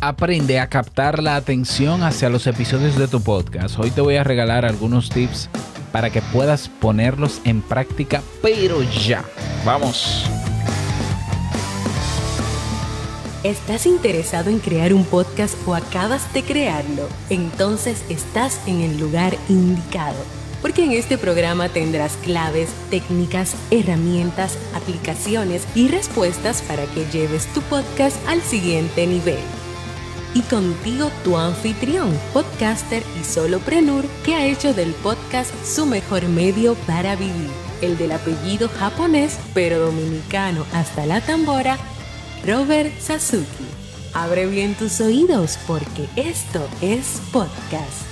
aprende a captar la atención hacia los episodios de tu podcast. Hoy te voy a regalar algunos tips para que puedas ponerlos en práctica, pero ya. Vamos. ¿Estás interesado en crear un podcast o acabas de crearlo? Entonces estás en el lugar indicado, porque en este programa tendrás claves, técnicas, herramientas, aplicaciones y respuestas para que lleves tu podcast al siguiente nivel y contigo tu anfitrión, podcaster y soloprenur que ha hecho del podcast su mejor medio para vivir, el del apellido japonés pero dominicano hasta la tambora, Robert Sasuki. Abre bien tus oídos porque esto es podcast.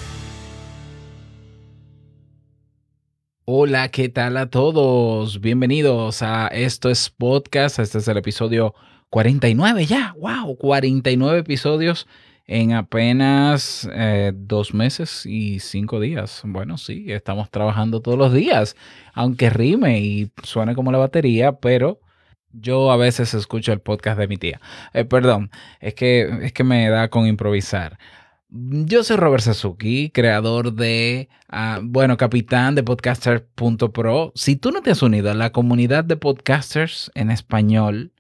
Hola, ¿qué tal a todos? Bienvenidos a Esto es Podcast. Este es el episodio 49 ya, wow, 49 episodios en apenas eh, dos meses y cinco días. Bueno, sí, estamos trabajando todos los días, aunque rime y suene como la batería, pero yo a veces escucho el podcast de mi tía. Eh, perdón, es que, es que me da con improvisar. Yo soy Robert Sasuki, creador de, ah, bueno, capitán de podcaster.pro. Si tú no te has unido a la comunidad de podcasters en español,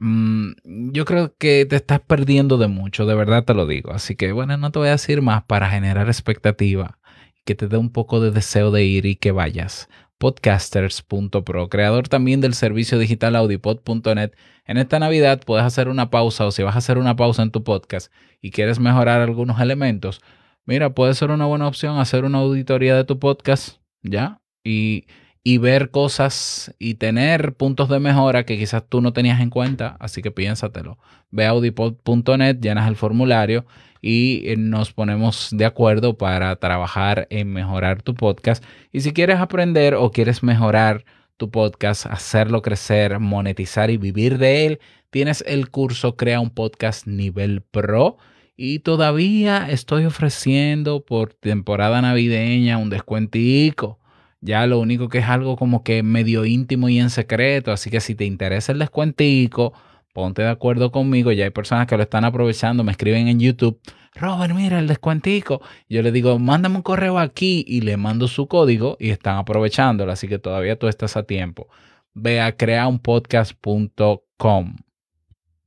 Mm, yo creo que te estás perdiendo de mucho, de verdad te lo digo. Así que bueno, no te voy a decir más para generar expectativa, que te dé un poco de deseo de ir y que vayas. Podcasters.pro, creador también del servicio digital audipod.net. En esta Navidad puedes hacer una pausa o si vas a hacer una pausa en tu podcast y quieres mejorar algunos elementos, mira, puede ser una buena opción hacer una auditoría de tu podcast, ¿ya? Y y ver cosas y tener puntos de mejora que quizás tú no tenías en cuenta, así que piénsatelo. Ve a audipod.net, llenas el formulario y eh, nos ponemos de acuerdo para trabajar en mejorar tu podcast. Y si quieres aprender o quieres mejorar tu podcast, hacerlo crecer, monetizar y vivir de él, tienes el curso Crea un podcast nivel pro. Y todavía estoy ofreciendo por temporada navideña un descuentico ya lo único que es algo como que medio íntimo y en secreto. Así que si te interesa el descuentico, ponte de acuerdo conmigo. Ya hay personas que lo están aprovechando, me escriben en YouTube. Robert, mira el descuentico. Yo le digo, mándame un correo aquí y le mando su código y están aprovechándolo. Así que todavía tú estás a tiempo. Ve a creaunpodcast.com.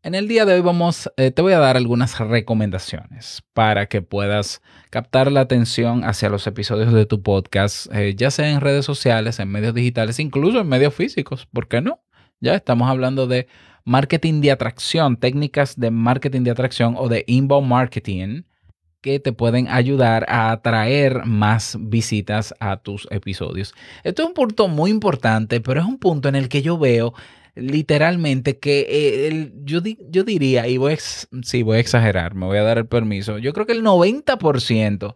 En el día de hoy vamos, eh, te voy a dar algunas recomendaciones para que puedas captar la atención hacia los episodios de tu podcast, eh, ya sea en redes sociales, en medios digitales, incluso en medios físicos. ¿Por qué no? Ya estamos hablando de marketing de atracción, técnicas de marketing de atracción o de inbound marketing que te pueden ayudar a atraer más visitas a tus episodios. Esto es un punto muy importante, pero es un punto en el que yo veo literalmente que eh, yo, yo diría, y voy voy a exagerar, me voy a dar el permiso, yo creo que el 90%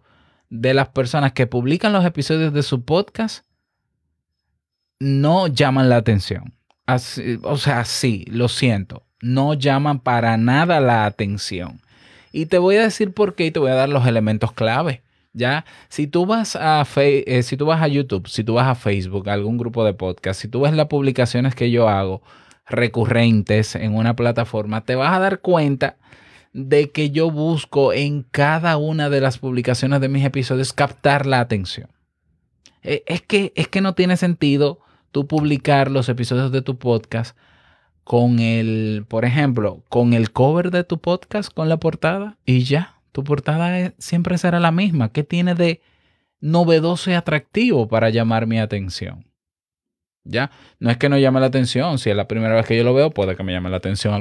de las personas que publican los episodios de su podcast no llaman la atención. o sea, sí, lo siento, no llaman para nada la atención. Y te voy a decir por qué y te voy a dar los elementos clave. ¿Ya? Si tú vas a eh, si tú vas a YouTube, si tú vas a Facebook, algún grupo de podcast, si tú ves las publicaciones que yo hago recurrentes en una plataforma, te vas a dar cuenta de que yo busco en cada una de las publicaciones de mis episodios captar la atención. Eh, es que, es que no tiene sentido tú publicar los episodios de tu podcast con el, por ejemplo, con el cover de tu podcast, con la portada y ya tu portada siempre será la misma. ¿Qué tiene de novedoso y atractivo para llamar mi atención? ¿Ya? No es que no llame la atención. Si es la primera vez que yo lo veo, puede que me llame la atención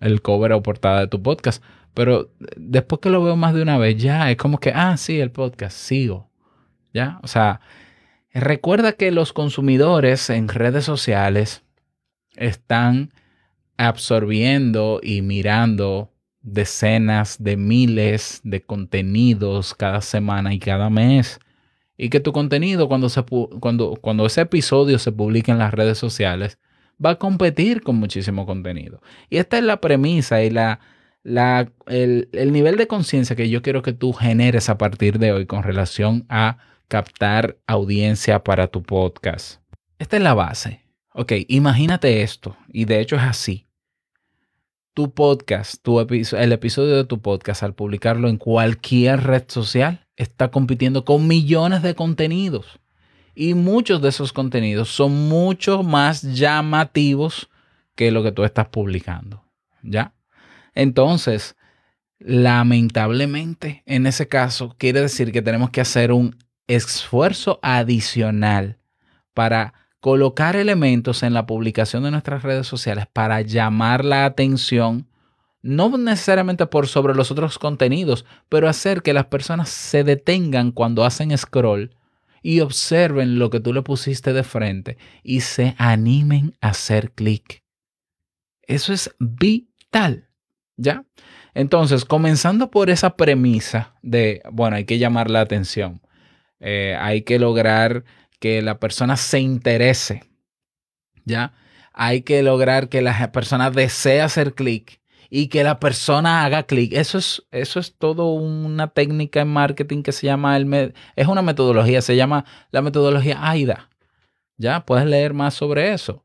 el cover, o portada de tu podcast. Pero después que lo veo más de una vez, ya es como que, ah, sí, el podcast, sigo. ¿Ya? O sea, recuerda que los consumidores en redes sociales están absorbiendo y mirando decenas de miles de contenidos cada semana y cada mes. Y que tu contenido, cuando, se, cuando, cuando ese episodio se publique en las redes sociales, va a competir con muchísimo contenido. Y esta es la premisa y la, la, el, el nivel de conciencia que yo quiero que tú generes a partir de hoy con relación a captar audiencia para tu podcast. Esta es la base. Ok, imagínate esto, y de hecho es así. Tu podcast, tu el episodio de tu podcast, al publicarlo en cualquier red social, está compitiendo con millones de contenidos. Y muchos de esos contenidos son mucho más llamativos que lo que tú estás publicando. ¿Ya? Entonces, lamentablemente, en ese caso, quiere decir que tenemos que hacer un esfuerzo adicional para colocar elementos en la publicación de nuestras redes sociales para llamar la atención, no necesariamente por sobre los otros contenidos, pero hacer que las personas se detengan cuando hacen scroll y observen lo que tú le pusiste de frente y se animen a hacer clic. Eso es vital, ¿ya? Entonces, comenzando por esa premisa de, bueno, hay que llamar la atención, eh, hay que lograr que la persona se interese, ¿ya? Hay que lograr que la persona desee hacer clic y que la persona haga clic. Eso es, eso es todo una técnica en marketing que se llama, el es una metodología, se llama la metodología AIDA. ¿Ya? Puedes leer más sobre eso.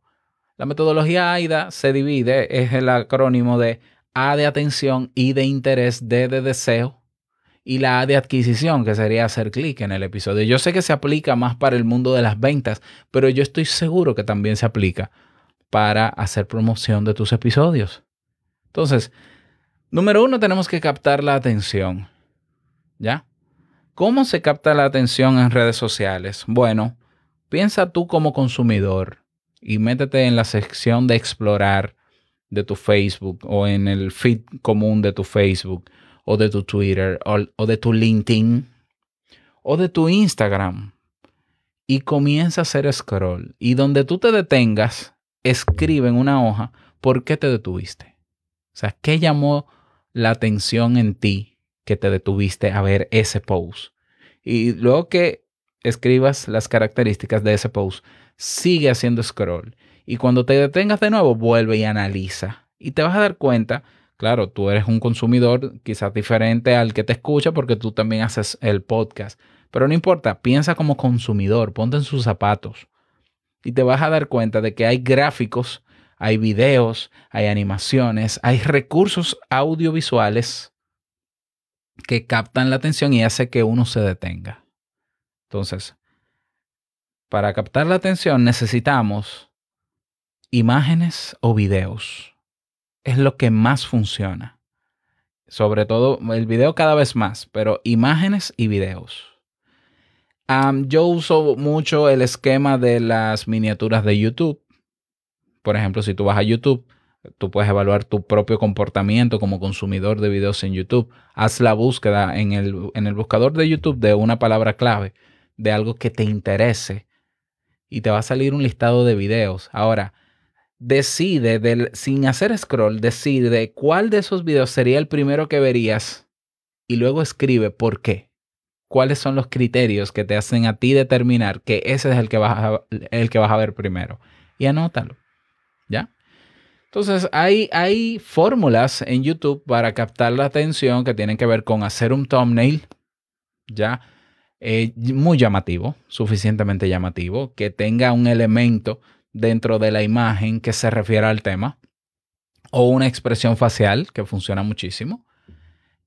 La metodología AIDA se divide, es el acrónimo de A de atención, I de interés, D de deseo, y la A de adquisición, que sería hacer clic en el episodio. Yo sé que se aplica más para el mundo de las ventas, pero yo estoy seguro que también se aplica para hacer promoción de tus episodios. Entonces, número uno, tenemos que captar la atención. ¿Ya? ¿Cómo se capta la atención en redes sociales? Bueno, piensa tú como consumidor y métete en la sección de explorar de tu Facebook o en el feed común de tu Facebook o de tu Twitter o, de tu LinkedIn o de tu Instagram y comienza a hacer scroll. Y donde tú te detengas, escribe en una hoja por qué te detuviste. O sea, ¿qué llamó la atención en ti que te detuviste a ver ese post? Y luego que escribas las características de ese post, sigue haciendo scroll. Y cuando te detengas de nuevo, vuelve y analiza. Y te vas a dar cuenta Claro, tú eres un consumidor quizás diferente al que te escucha porque tú también haces el podcast. Pero no importa, piensa como consumidor, ponte en sus zapatos. Y te vas a dar cuenta de que hay gráficos, hay videos, hay animaciones, hay recursos audiovisuales que captan la atención y hace que uno se detenga. Entonces, para captar la atención necesitamos imágenes o videos es lo que más funciona. Sobre todo el video cada vez más, pero imágenes y videos. yo uso mucho el esquema de las miniaturas de YouTube. Por ejemplo, si tú vas a YouTube, tú puedes evaluar tu propio comportamiento como consumidor de videos en YouTube. Haz la búsqueda en el, en el buscador de YouTube de una palabra clave, de algo que te interese, y te va a salir un listado de videos. Ahora, decide, del, sin hacer scroll, decide cuál de esos videos sería el primero que verías y luego escribe por qué. ¿Cuáles son los criterios que te hacen a ti determinar que ese es el que vas a, el que vas a ver primero? Y anótalo. ¿Ya? Entonces, hay, hay fórmulas en YouTube para captar la atención que tienen que ver con hacer un thumbnail, ¿ya? Eh, muy llamativo, suficientemente llamativo, que tenga un elemento dentro de la imagen que se refiera al tema o una expresión facial que funciona muchísimo.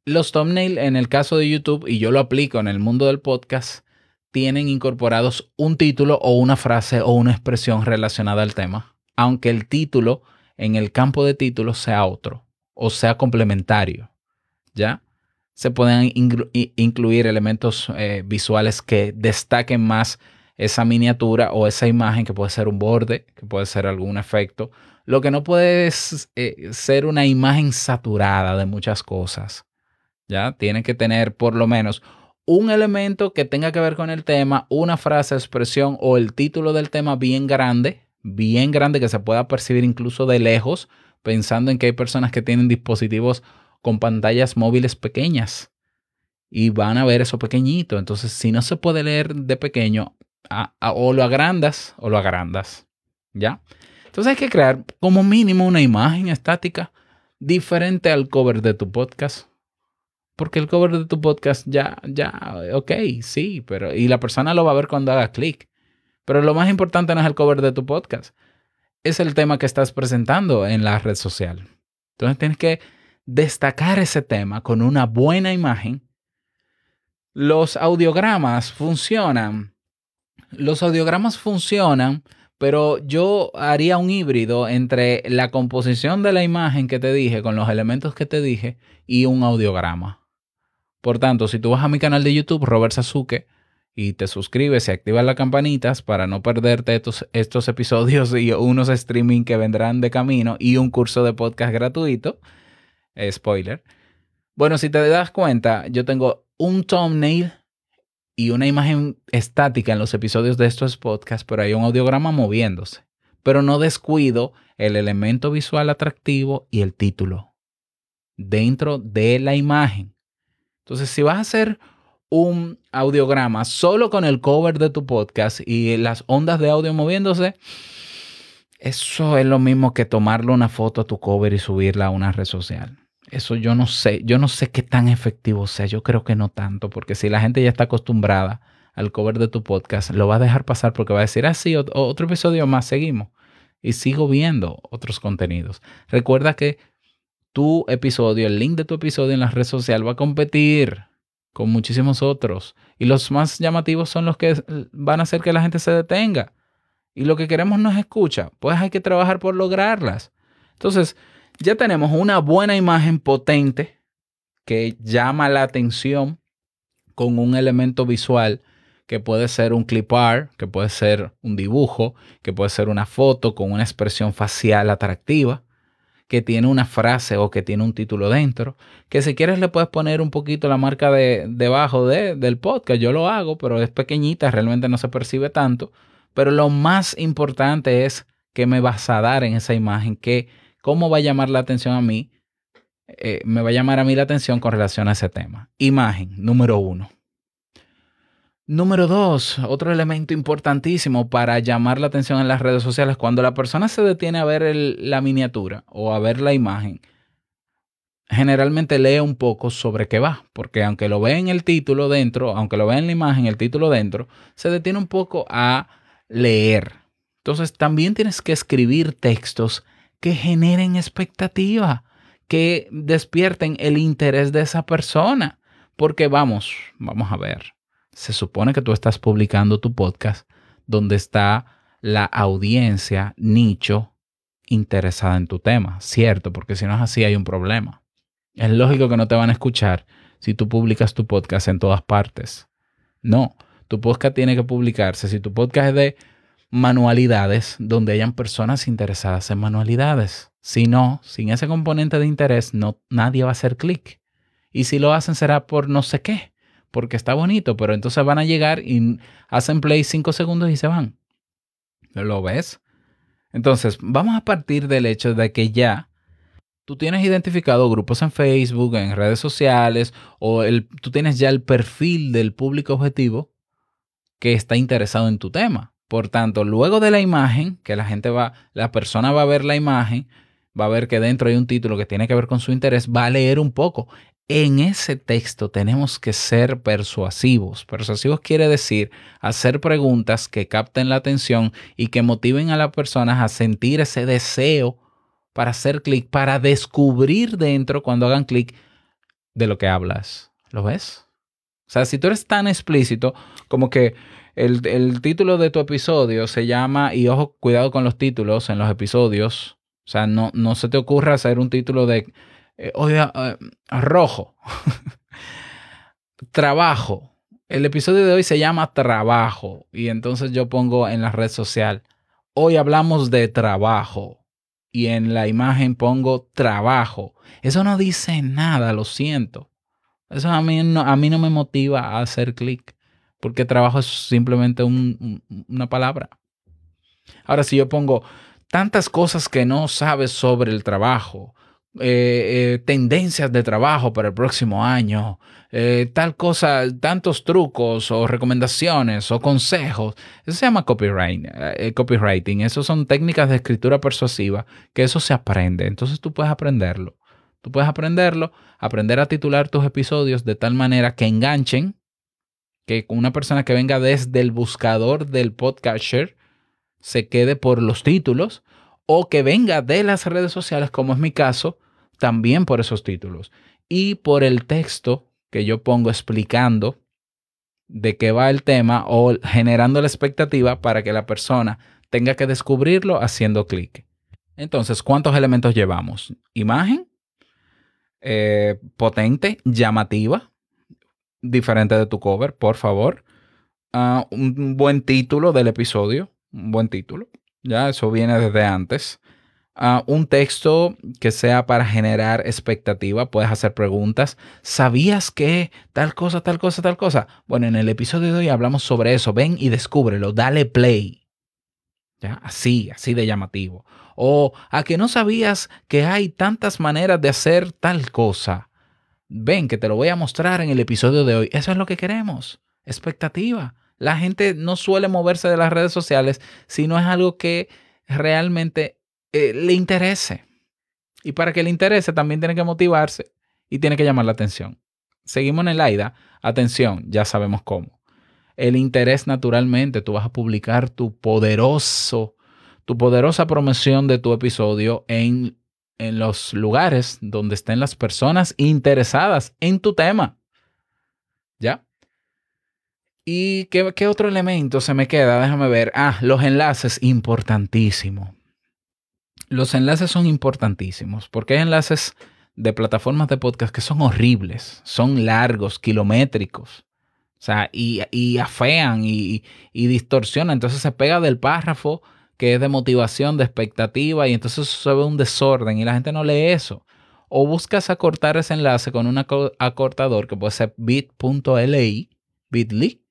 Los thumbnails en el caso de YouTube, y yo lo aplico en el mundo del podcast, tienen incorporados un título o una frase o una expresión relacionada al tema, aunque el título en el campo de títulos sea otro o sea complementario. ¿Ya? Se pueden incluir elementos eh, visuales que destaquen más esa miniatura o esa imagen que puede ser un borde, que puede ser algún efecto. Lo que no puede eh, ser una imagen saturada de muchas cosas. ¿Ya? Tiene que tener por lo menos un elemento que tenga que ver con el tema, una frase, expresión o el título del tema bien grande, bien grande que se pueda percibir incluso de lejos, pensando en que hay personas que tienen dispositivos con pantallas móviles pequeñas y van a ver eso pequeñito. Entonces, si no se puede leer de pequeño, o lo agrandas o lo agrandas. ¿Ya? Entonces hay que crear como mínimo una imagen estática diferente al cover de tu podcast. Porque el cover de tu podcast ya, ya, ok, sí, pero y la persona lo va a ver cuando haga clic. Pero lo más importante no es el cover de tu podcast, es el tema que estás presentando en la red social. Entonces tienes que destacar ese tema con una buena imagen. Los audiogramas funcionan. Los audiogramas funcionan, pero yo haría un híbrido entre la composición de la imagen que te dije con los elementos que te dije y un audiograma. Por tanto, si tú vas a mi canal de YouTube, Robert Sasuke, y te suscribes y activas las campanitas para no perderte estos, estos episodios y unos streaming que vendrán de camino y un curso de podcast gratuito. Eh, spoiler. Bueno, si te das cuenta, yo tengo un thumbnail y una imagen estática en los episodios de estos podcasts, pero hay un audiograma moviéndose. Pero no descuido el elemento visual atractivo y el título dentro de la imagen. Entonces, si vas a hacer un audiograma solo con el cover de tu podcast y las ondas de audio moviéndose, eso es lo mismo que tomarle una foto a tu cover y subirla a una red social. Eso yo no sé, yo no sé qué tan efectivo sea, yo creo que no tanto, porque si la gente ya está acostumbrada al cover de tu podcast, lo va a dejar pasar porque va a decir, ah, sí, otro episodio más, seguimos. Y sigo viendo otros contenidos. Recuerda que tu episodio, el link de tu episodio en la red social va a competir con muchísimos otros. Y los más llamativos son los que van a hacer que la gente se detenga. Y lo que queremos no es escucha, pues hay que trabajar por lograrlas. Entonces, ya tenemos una buena imagen potente que llama la atención con un elemento visual que puede ser un clip art, que puede ser un dibujo, que puede ser una foto con una expresión facial atractiva que tiene una frase o que tiene un título dentro, que si quieres le puedes poner un poquito la marca de debajo de, del podcast, yo lo hago, pero es pequeñita, realmente no se percibe tanto, pero lo más importante es que me vas a dar en esa imagen, que cómo va a llamar la atención a mí, eh, me va a llamar a mí la atención con relación a ese tema. Imagen, número uno. Número dos, otro elemento importantísimo para llamar la atención en las redes sociales, cuando la persona se detiene a ver la miniatura o a ver la imagen, generalmente lee un poco sobre qué va, porque aunque lo ve en el título dentro, aunque lo ve en la imagen, el título dentro, se detiene un poco a leer. Entonces también tienes que escribir textos que generen expectativa, que despierten el interés de esa persona, porque vamos, vamos a ver se supone que tú estás publicando tu podcast donde está la audiencia, nicho, interesada en tu tema, ¿cierto? Porque si no es así hay un problema. Es lógico que no te van a escuchar si tú publicas tu podcast en todas partes. No, tu podcast tiene que publicarse. Si tu podcast es de manualidades, donde hayan personas interesadas en manualidades. Si no, sin ese componente de interés, no, nadie va a hacer clic. Y si lo hacen será por no sé qué porque está bonito, pero entonces van a llegar y hacen play cinco segundos y se van. ¿Lo ves? Entonces, vamos a partir del hecho de que ya tú tienes identificado grupos en Facebook, en redes sociales, o el, tú tienes ya el perfil del público objetivo que está interesado en tu tema. Por tanto, luego de la imagen, que la gente va, la persona va a ver la imagen, va a ver que dentro hay un título que tiene que ver con su interés, va a leer un poco en ese texto tenemos que ser persuasivos. Persuasivos quiere decir hacer preguntas que capten la atención y que motiven a las personas a sentir ese deseo para hacer clic, para descubrir dentro cuando hagan clic de lo que hablas. ¿Lo ves? O sea, si tú eres tan explícito como que el, el título de tu episodio se llama, y ojo, cuidado con los títulos en los episodios, o sea, no, no se te ocurra hacer un título de eh, oiga, eh, rojo. trabajo. El episodio de hoy se llama Trabajo y entonces yo pongo en la red social, hoy hablamos de trabajo y en la imagen pongo trabajo. Eso no dice nada, lo siento. Eso a mí no, a mí no me motiva a hacer clic porque trabajo es simplemente una palabra. Ahora, si yo pongo tantas cosas que no sabes sobre el trabajo, eh, eh, tendencias de trabajo para el próximo año, eh, tal cosa, tantos trucos o recomendaciones o consejos. Eso se llama copyright, copywriting. Eso son técnicas de escritura persuasiva que eso se aprende. Entonces tú puedes aprenderlo. Tú puedes aprenderlo, aprender a titular tus episodios de tal manera que enganchen, que una persona que venga desde el buscador del podcaster se quede por los títulos o que venga de las redes sociales, como es mi caso, también por esos títulos y por el texto que yo pongo explicando de qué va el tema o generando la expectativa para que la persona tenga que descubrirlo haciendo clic. Entonces, ¿cuántos elementos llevamos? Imagen, eh, potente, llamativa, diferente de tu cover, por favor. Ah, un buen título del episodio, un buen título. Ya, eso viene desde antes. Ah, un texto que sea para generar expectativa, puedes hacer preguntas. ¿Sabías que tal cosa, tal cosa, tal cosa? Bueno, en el episodio de hoy hablamos sobre eso. Ven y descúbrelo, dale play. ¿Ya? Así, así de llamativo. O a que no sabías que hay tantas maneras de hacer tal cosa. Ven, que te lo voy a mostrar en el episodio de hoy. Eso es lo que queremos. Expectativa. La gente no suele moverse de las redes sociales si no es algo que realmente eh, le interese. Y para que le interese también tiene que motivarse y tiene que llamar la atención. Seguimos en el AIDA. Atención, ya sabemos cómo. El interés naturalmente, tú vas a publicar tu poderoso tu poderosa promoción de tu episodio en, en los lugares donde estén las personas interesadas en tu tema. ¿Ya? ¿Y qué, qué, otro elemento se me queda? Déjame ver. Ah, los enlaces, importantísimo. Los enlaces son importantísimos porque hay enlaces de plataformas de podcast que son horribles, son largos, kilométricos. O sea, y, y afean y, y distorsionan. Entonces se pega del párrafo que es de motivación, de expectativa, y entonces se ve un desorden y la gente no lee eso. O buscas acortar ese enlace con un acortador que puede ser bit.ly, bit.ly,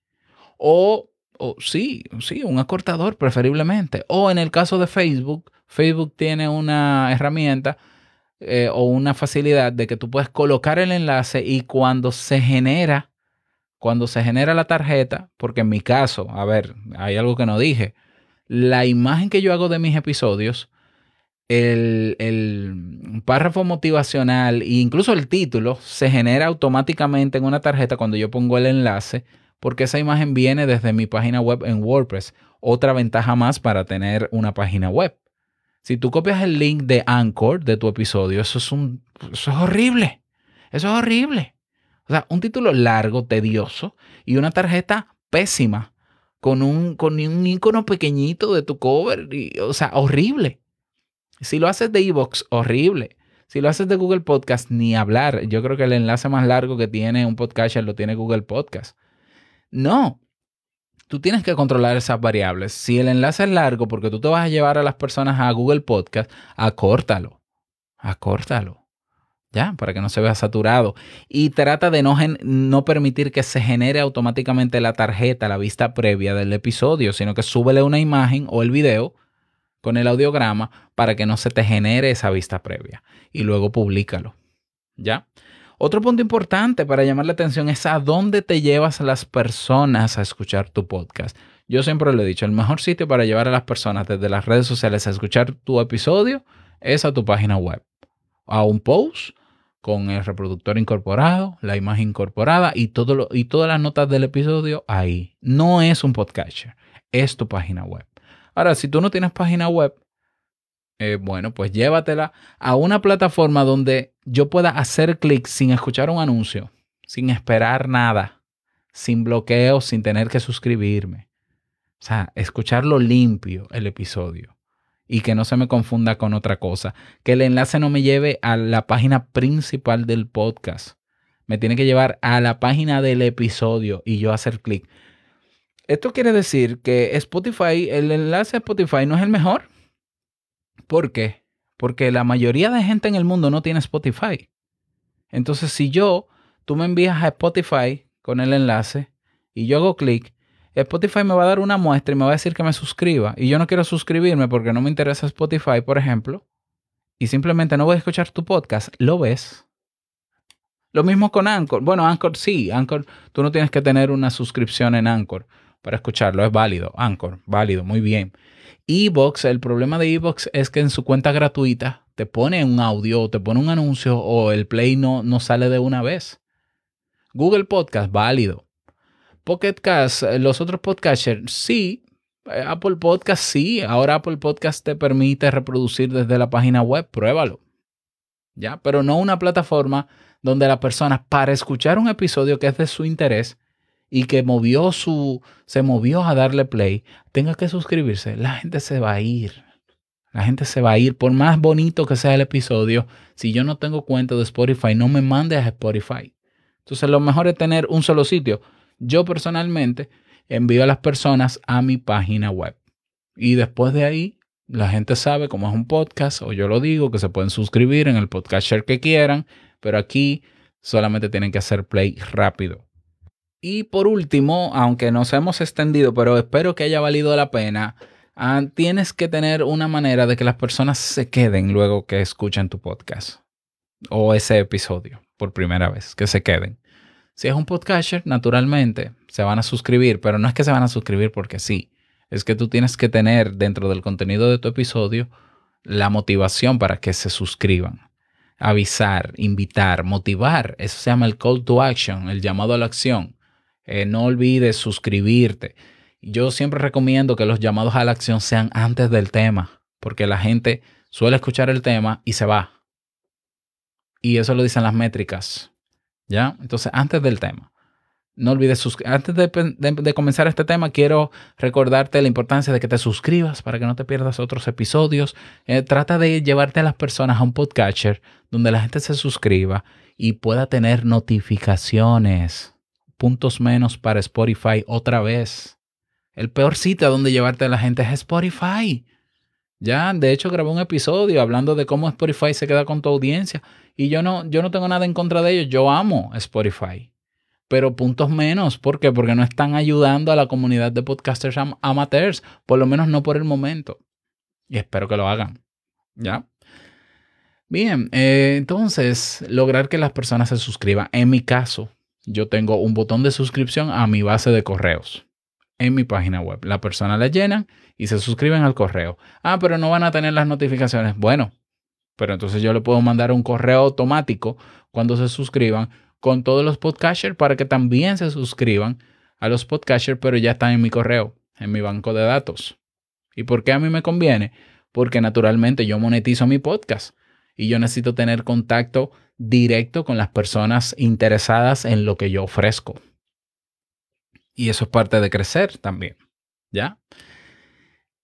o, o sí, sí, un acortador preferiblemente. O en el caso de Facebook, Facebook tiene una herramienta eh, o una facilidad de que tú puedes colocar el enlace y cuando se genera, cuando se genera la tarjeta, porque en mi caso, a ver, hay algo que no dije, la imagen que yo hago de mis episodios, el, el, párrafo motivacional e incluso el título se genera automáticamente en una tarjeta cuando yo pongo el enlace, porque esa imagen viene desde mi página web en WordPress. Otra ventaja más para tener una página web. Si tú copias el link de Anchor de tu episodio, eso es un eso es horrible. Eso es horrible. O sea, un título largo, tedioso y una tarjeta pésima con un, con un icono pequeñito de tu cover. o sea, horrible. Si lo haces de Evox, horrible. Si lo haces de Google Podcast, ni hablar. Yo creo que el enlace más largo que tiene un podcaster lo tiene Google Podcast. No. Tú tienes que controlar esas variables. Si el enlace es largo porque tú te vas a llevar a las personas a Google Podcast, acórtalo. Acórtalo. ¿Ya? Para que no se vea saturado. Y trata de no, no permitir que se genere automáticamente la tarjeta, la vista previa del episodio, sino que súbele una imagen o el video con el audiograma para que no se te genere esa vista previa. Y luego públicalo, ¿ya? Otro punto importante para llamar la atención es a dónde te llevas a las personas a escuchar tu podcast. Yo siempre lo he dicho, el mejor sitio para llevar a las personas desde las redes sociales a escuchar tu episodio es a tu página web, a un post con el reproductor incorporado, la imagen incorporada y, todo y todas las notas del episodio ahí. No es un podcatcher, es tu página web. Ahora, si tú no tienes página web, eh, bueno, pues llévatela a una plataforma donde yo pueda hacer clic sin escuchar un anuncio, sin esperar nada, sin bloqueo, sin tener que suscribirme. O sea, escucharlo limpio el episodio y que no se me confunda con otra cosa. Que el enlace no me lleve a la página principal del podcast. Me tiene que llevar a la página del episodio y yo hacer clic. Esto quiere decir que Spotify, el enlace a Spotify no es el mejor. ¿Por qué? Porque la mayoría de gente en el mundo no tiene Spotify. Entonces, si yo, tú me envías a Spotify con el enlace y yo hago clic, Spotify me va a dar una muestra y me va a decir que me suscriba. Y yo no quiero suscribirme porque no me interesa Spotify, por ejemplo. Y simplemente no voy a escuchar tu podcast. Lo ves. Lo mismo con Anchor. Bueno, Anchor sí. Anchor, tú no tienes que tener una suscripción en Anchor para escucharlo. Es válido. Anchor, válido, muy bien. Evox, el problema de Evox es que en su cuenta gratuita te pone un audio, te pone un anuncio o el play no, no sale de una vez. Google Podcast, válido. Pocket Cast, eh, los otros podcasters, sí. Eh, Apple Podcast, sí. Ahora Apple Podcast te permite reproducir desde la página web. Pruébalo. ¿ya? Pero no una plataforma donde la persona, para escuchar un episodio que es de su interés y que movió su, se movió a darle play, tenga que suscribirse. La gente se va a ir. La gente se va a ir. Por más bonito que sea el episodio, si yo no tengo cuenta de Spotify, no me mandes a Spotify. Entonces, lo mejor es tener un solo sitio. Yo personalmente envío a las personas a mi página web. Y después de ahí, la gente sabe cómo es un podcast, o yo lo digo, que se pueden suscribir en el podcaster que quieran, pero aquí solamente tienen que hacer play rápido. Y por último, aunque nos hemos extendido, pero espero que haya valido la pena, ah, tienes que tener una manera de que las personas se queden luego que escuchen tu podcast o ese episodio por primera vez, que se queden. Si es un podcaster, naturalmente se van a suscribir, pero no es que se van a suscribir porque sí es que tú tienes que tener dentro del contenido de tu episodio la motivación para que se suscriban. Avisar, invitar, motivar. Eso se llama el call to action, el llamado a la acción. Eh, no olvides suscribirte. Yo siempre recomiendo que los llamados a la acción sean antes del tema, porque la gente suele escuchar el tema y se va. Y eso lo dicen las métricas. ¿Ya? Entonces, antes del tema. No olvides. Antes de, comenzar este tema, quiero recordarte la importancia de que te suscribas para que no te pierdas otros episodios. Eh, trata de llevarte a las personas a un podcatcher donde la gente se suscriba y pueda tener notificaciones. Puntos menos para Spotify otra vez. El peor sitio a donde llevarte a la gente es Spotify. Ya, de hecho, grabé un episodio hablando de cómo Spotify se queda con tu audiencia. Y yo no, yo no tengo nada en contra de ellos. Yo amo Spotify pero puntos menos. ¿Por qué? Porque no están ayudando a la comunidad de podcasters amateurs, por lo menos no por el momento. Y espero que lo hagan. ¿Ya? Bien, eh, entonces, lograr que las personas se suscriban. En mi caso, yo tengo un botón de suscripción a mi base de correos en mi página web. La persona la llenan y se suscriben al correo. Ah, pero no van a tener las notificaciones. Bueno, pero entonces yo le puedo mandar un correo automático cuando se suscriban con todos los podcasters para que también se suscriban a los podcasters, pero ya están en mi correo, en mi banco de datos. ¿Y por qué a mí me conviene? Porque naturalmente yo monetizo mi podcast y yo necesito tener contacto directo con las personas interesadas en lo que yo ofrezco. Y eso es parte de crecer también. ¿Ya?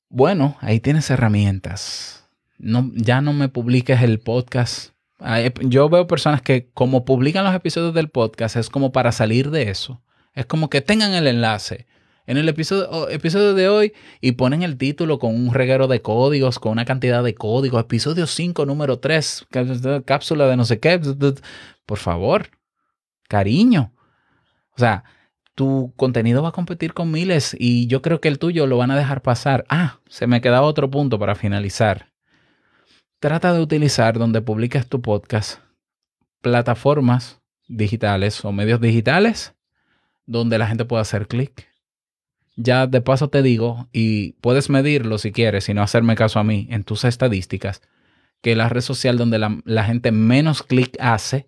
Bueno, ahí tienes herramientas. No, ya no me publiques el podcast yo veo personas que como publican los episodios del podcast es como para salir de eso. Es como que tengan el enlace en el episodio, episodio de hoy y ponen el título con un reguero de códigos, con una cantidad de códigos. Episodio 5, número 3, cápsula de no sé qué. Por favor, cariño. O sea, tu contenido va a competir con miles y yo creo que el tuyo lo van a dejar pasar. Ah, se me queda otro punto para finalizar trata de utilizar donde publiques tu podcast plataformas digitales o medios digitales donde la gente pueda hacer clic. Ya de paso te digo, y puedes medirlo si quieres, y no hacerme caso a mí en tus estadísticas, que la red social donde la, la gente menos clic hace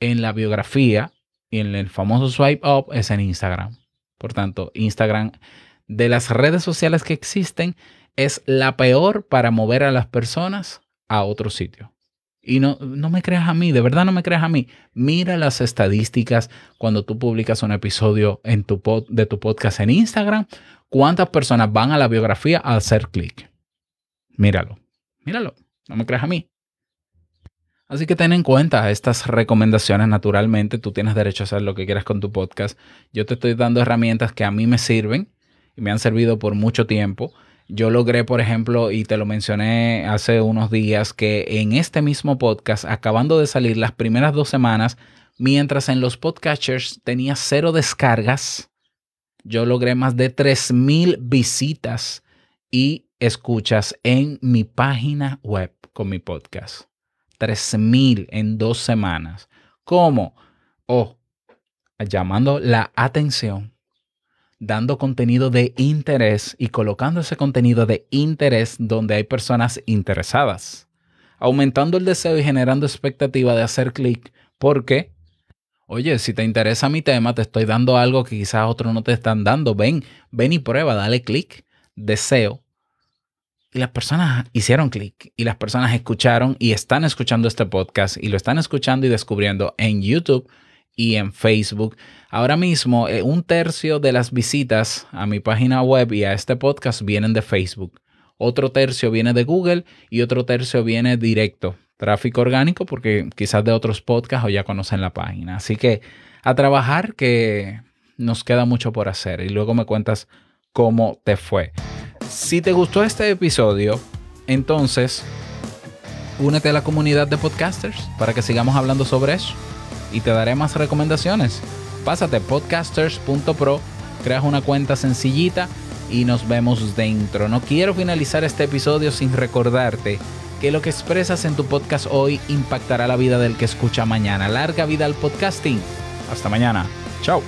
en la biografía y en el famoso swipe up es en Instagram. Por tanto, Instagram de las redes sociales que existen es la peor para mover a las personas a otro sitio. Y no, no me creas a mí, de verdad no me creas a mí. Mira las estadísticas cuando tú publicas un episodio en tu de tu podcast en Instagram. ¿Cuántas personas van a la biografía a hacer clic? Míralo, míralo, no me creas a mí. Así que ten en cuenta estas recomendaciones naturalmente. Tú tienes derecho a hacer lo que quieras con tu podcast. Yo te estoy dando herramientas que a mí me sirven y me han servido por mucho tiempo. Yo logré, por ejemplo, y te lo mencioné hace unos días, que en este mismo podcast, acabando de salir las primeras dos semanas, mientras en los podcasters tenía cero descargas, yo logré más de 3.000 visitas y escuchas en mi página web con mi podcast. 3.000 en dos semanas. ¿Cómo? O llamando la atención dando contenido de interés y colocando ese contenido de interés donde hay personas interesadas, aumentando el deseo y generando expectativa de hacer clic, porque, oye, si te interesa mi tema, te estoy dando algo que quizás otros no te están dando, ven, ven y prueba, dale clic, deseo, y las personas hicieron clic y las personas escucharon y están escuchando este podcast y lo están escuchando y descubriendo en YouTube y en Facebook. Ahora mismo, eh, un tercio de las visitas a mi página web y a este podcast vienen de Facebook. Otro tercio viene de Google y otro tercio viene directo. Tráfico orgánico porque quizás de otros podcasts o ya conocen la página. Así que a trabajar que nos queda mucho por hacer y luego me cuentas cómo te fue. Si te gustó este episodio, entonces únete a la comunidad de podcasters para que sigamos hablando sobre eso y te daré más recomendaciones. Pásate podcasters.pro, creas una cuenta sencillita y nos vemos dentro. No quiero finalizar este episodio sin recordarte que lo que expresas en tu podcast hoy impactará la vida del que escucha mañana. Larga vida al podcasting. Hasta mañana. Chao.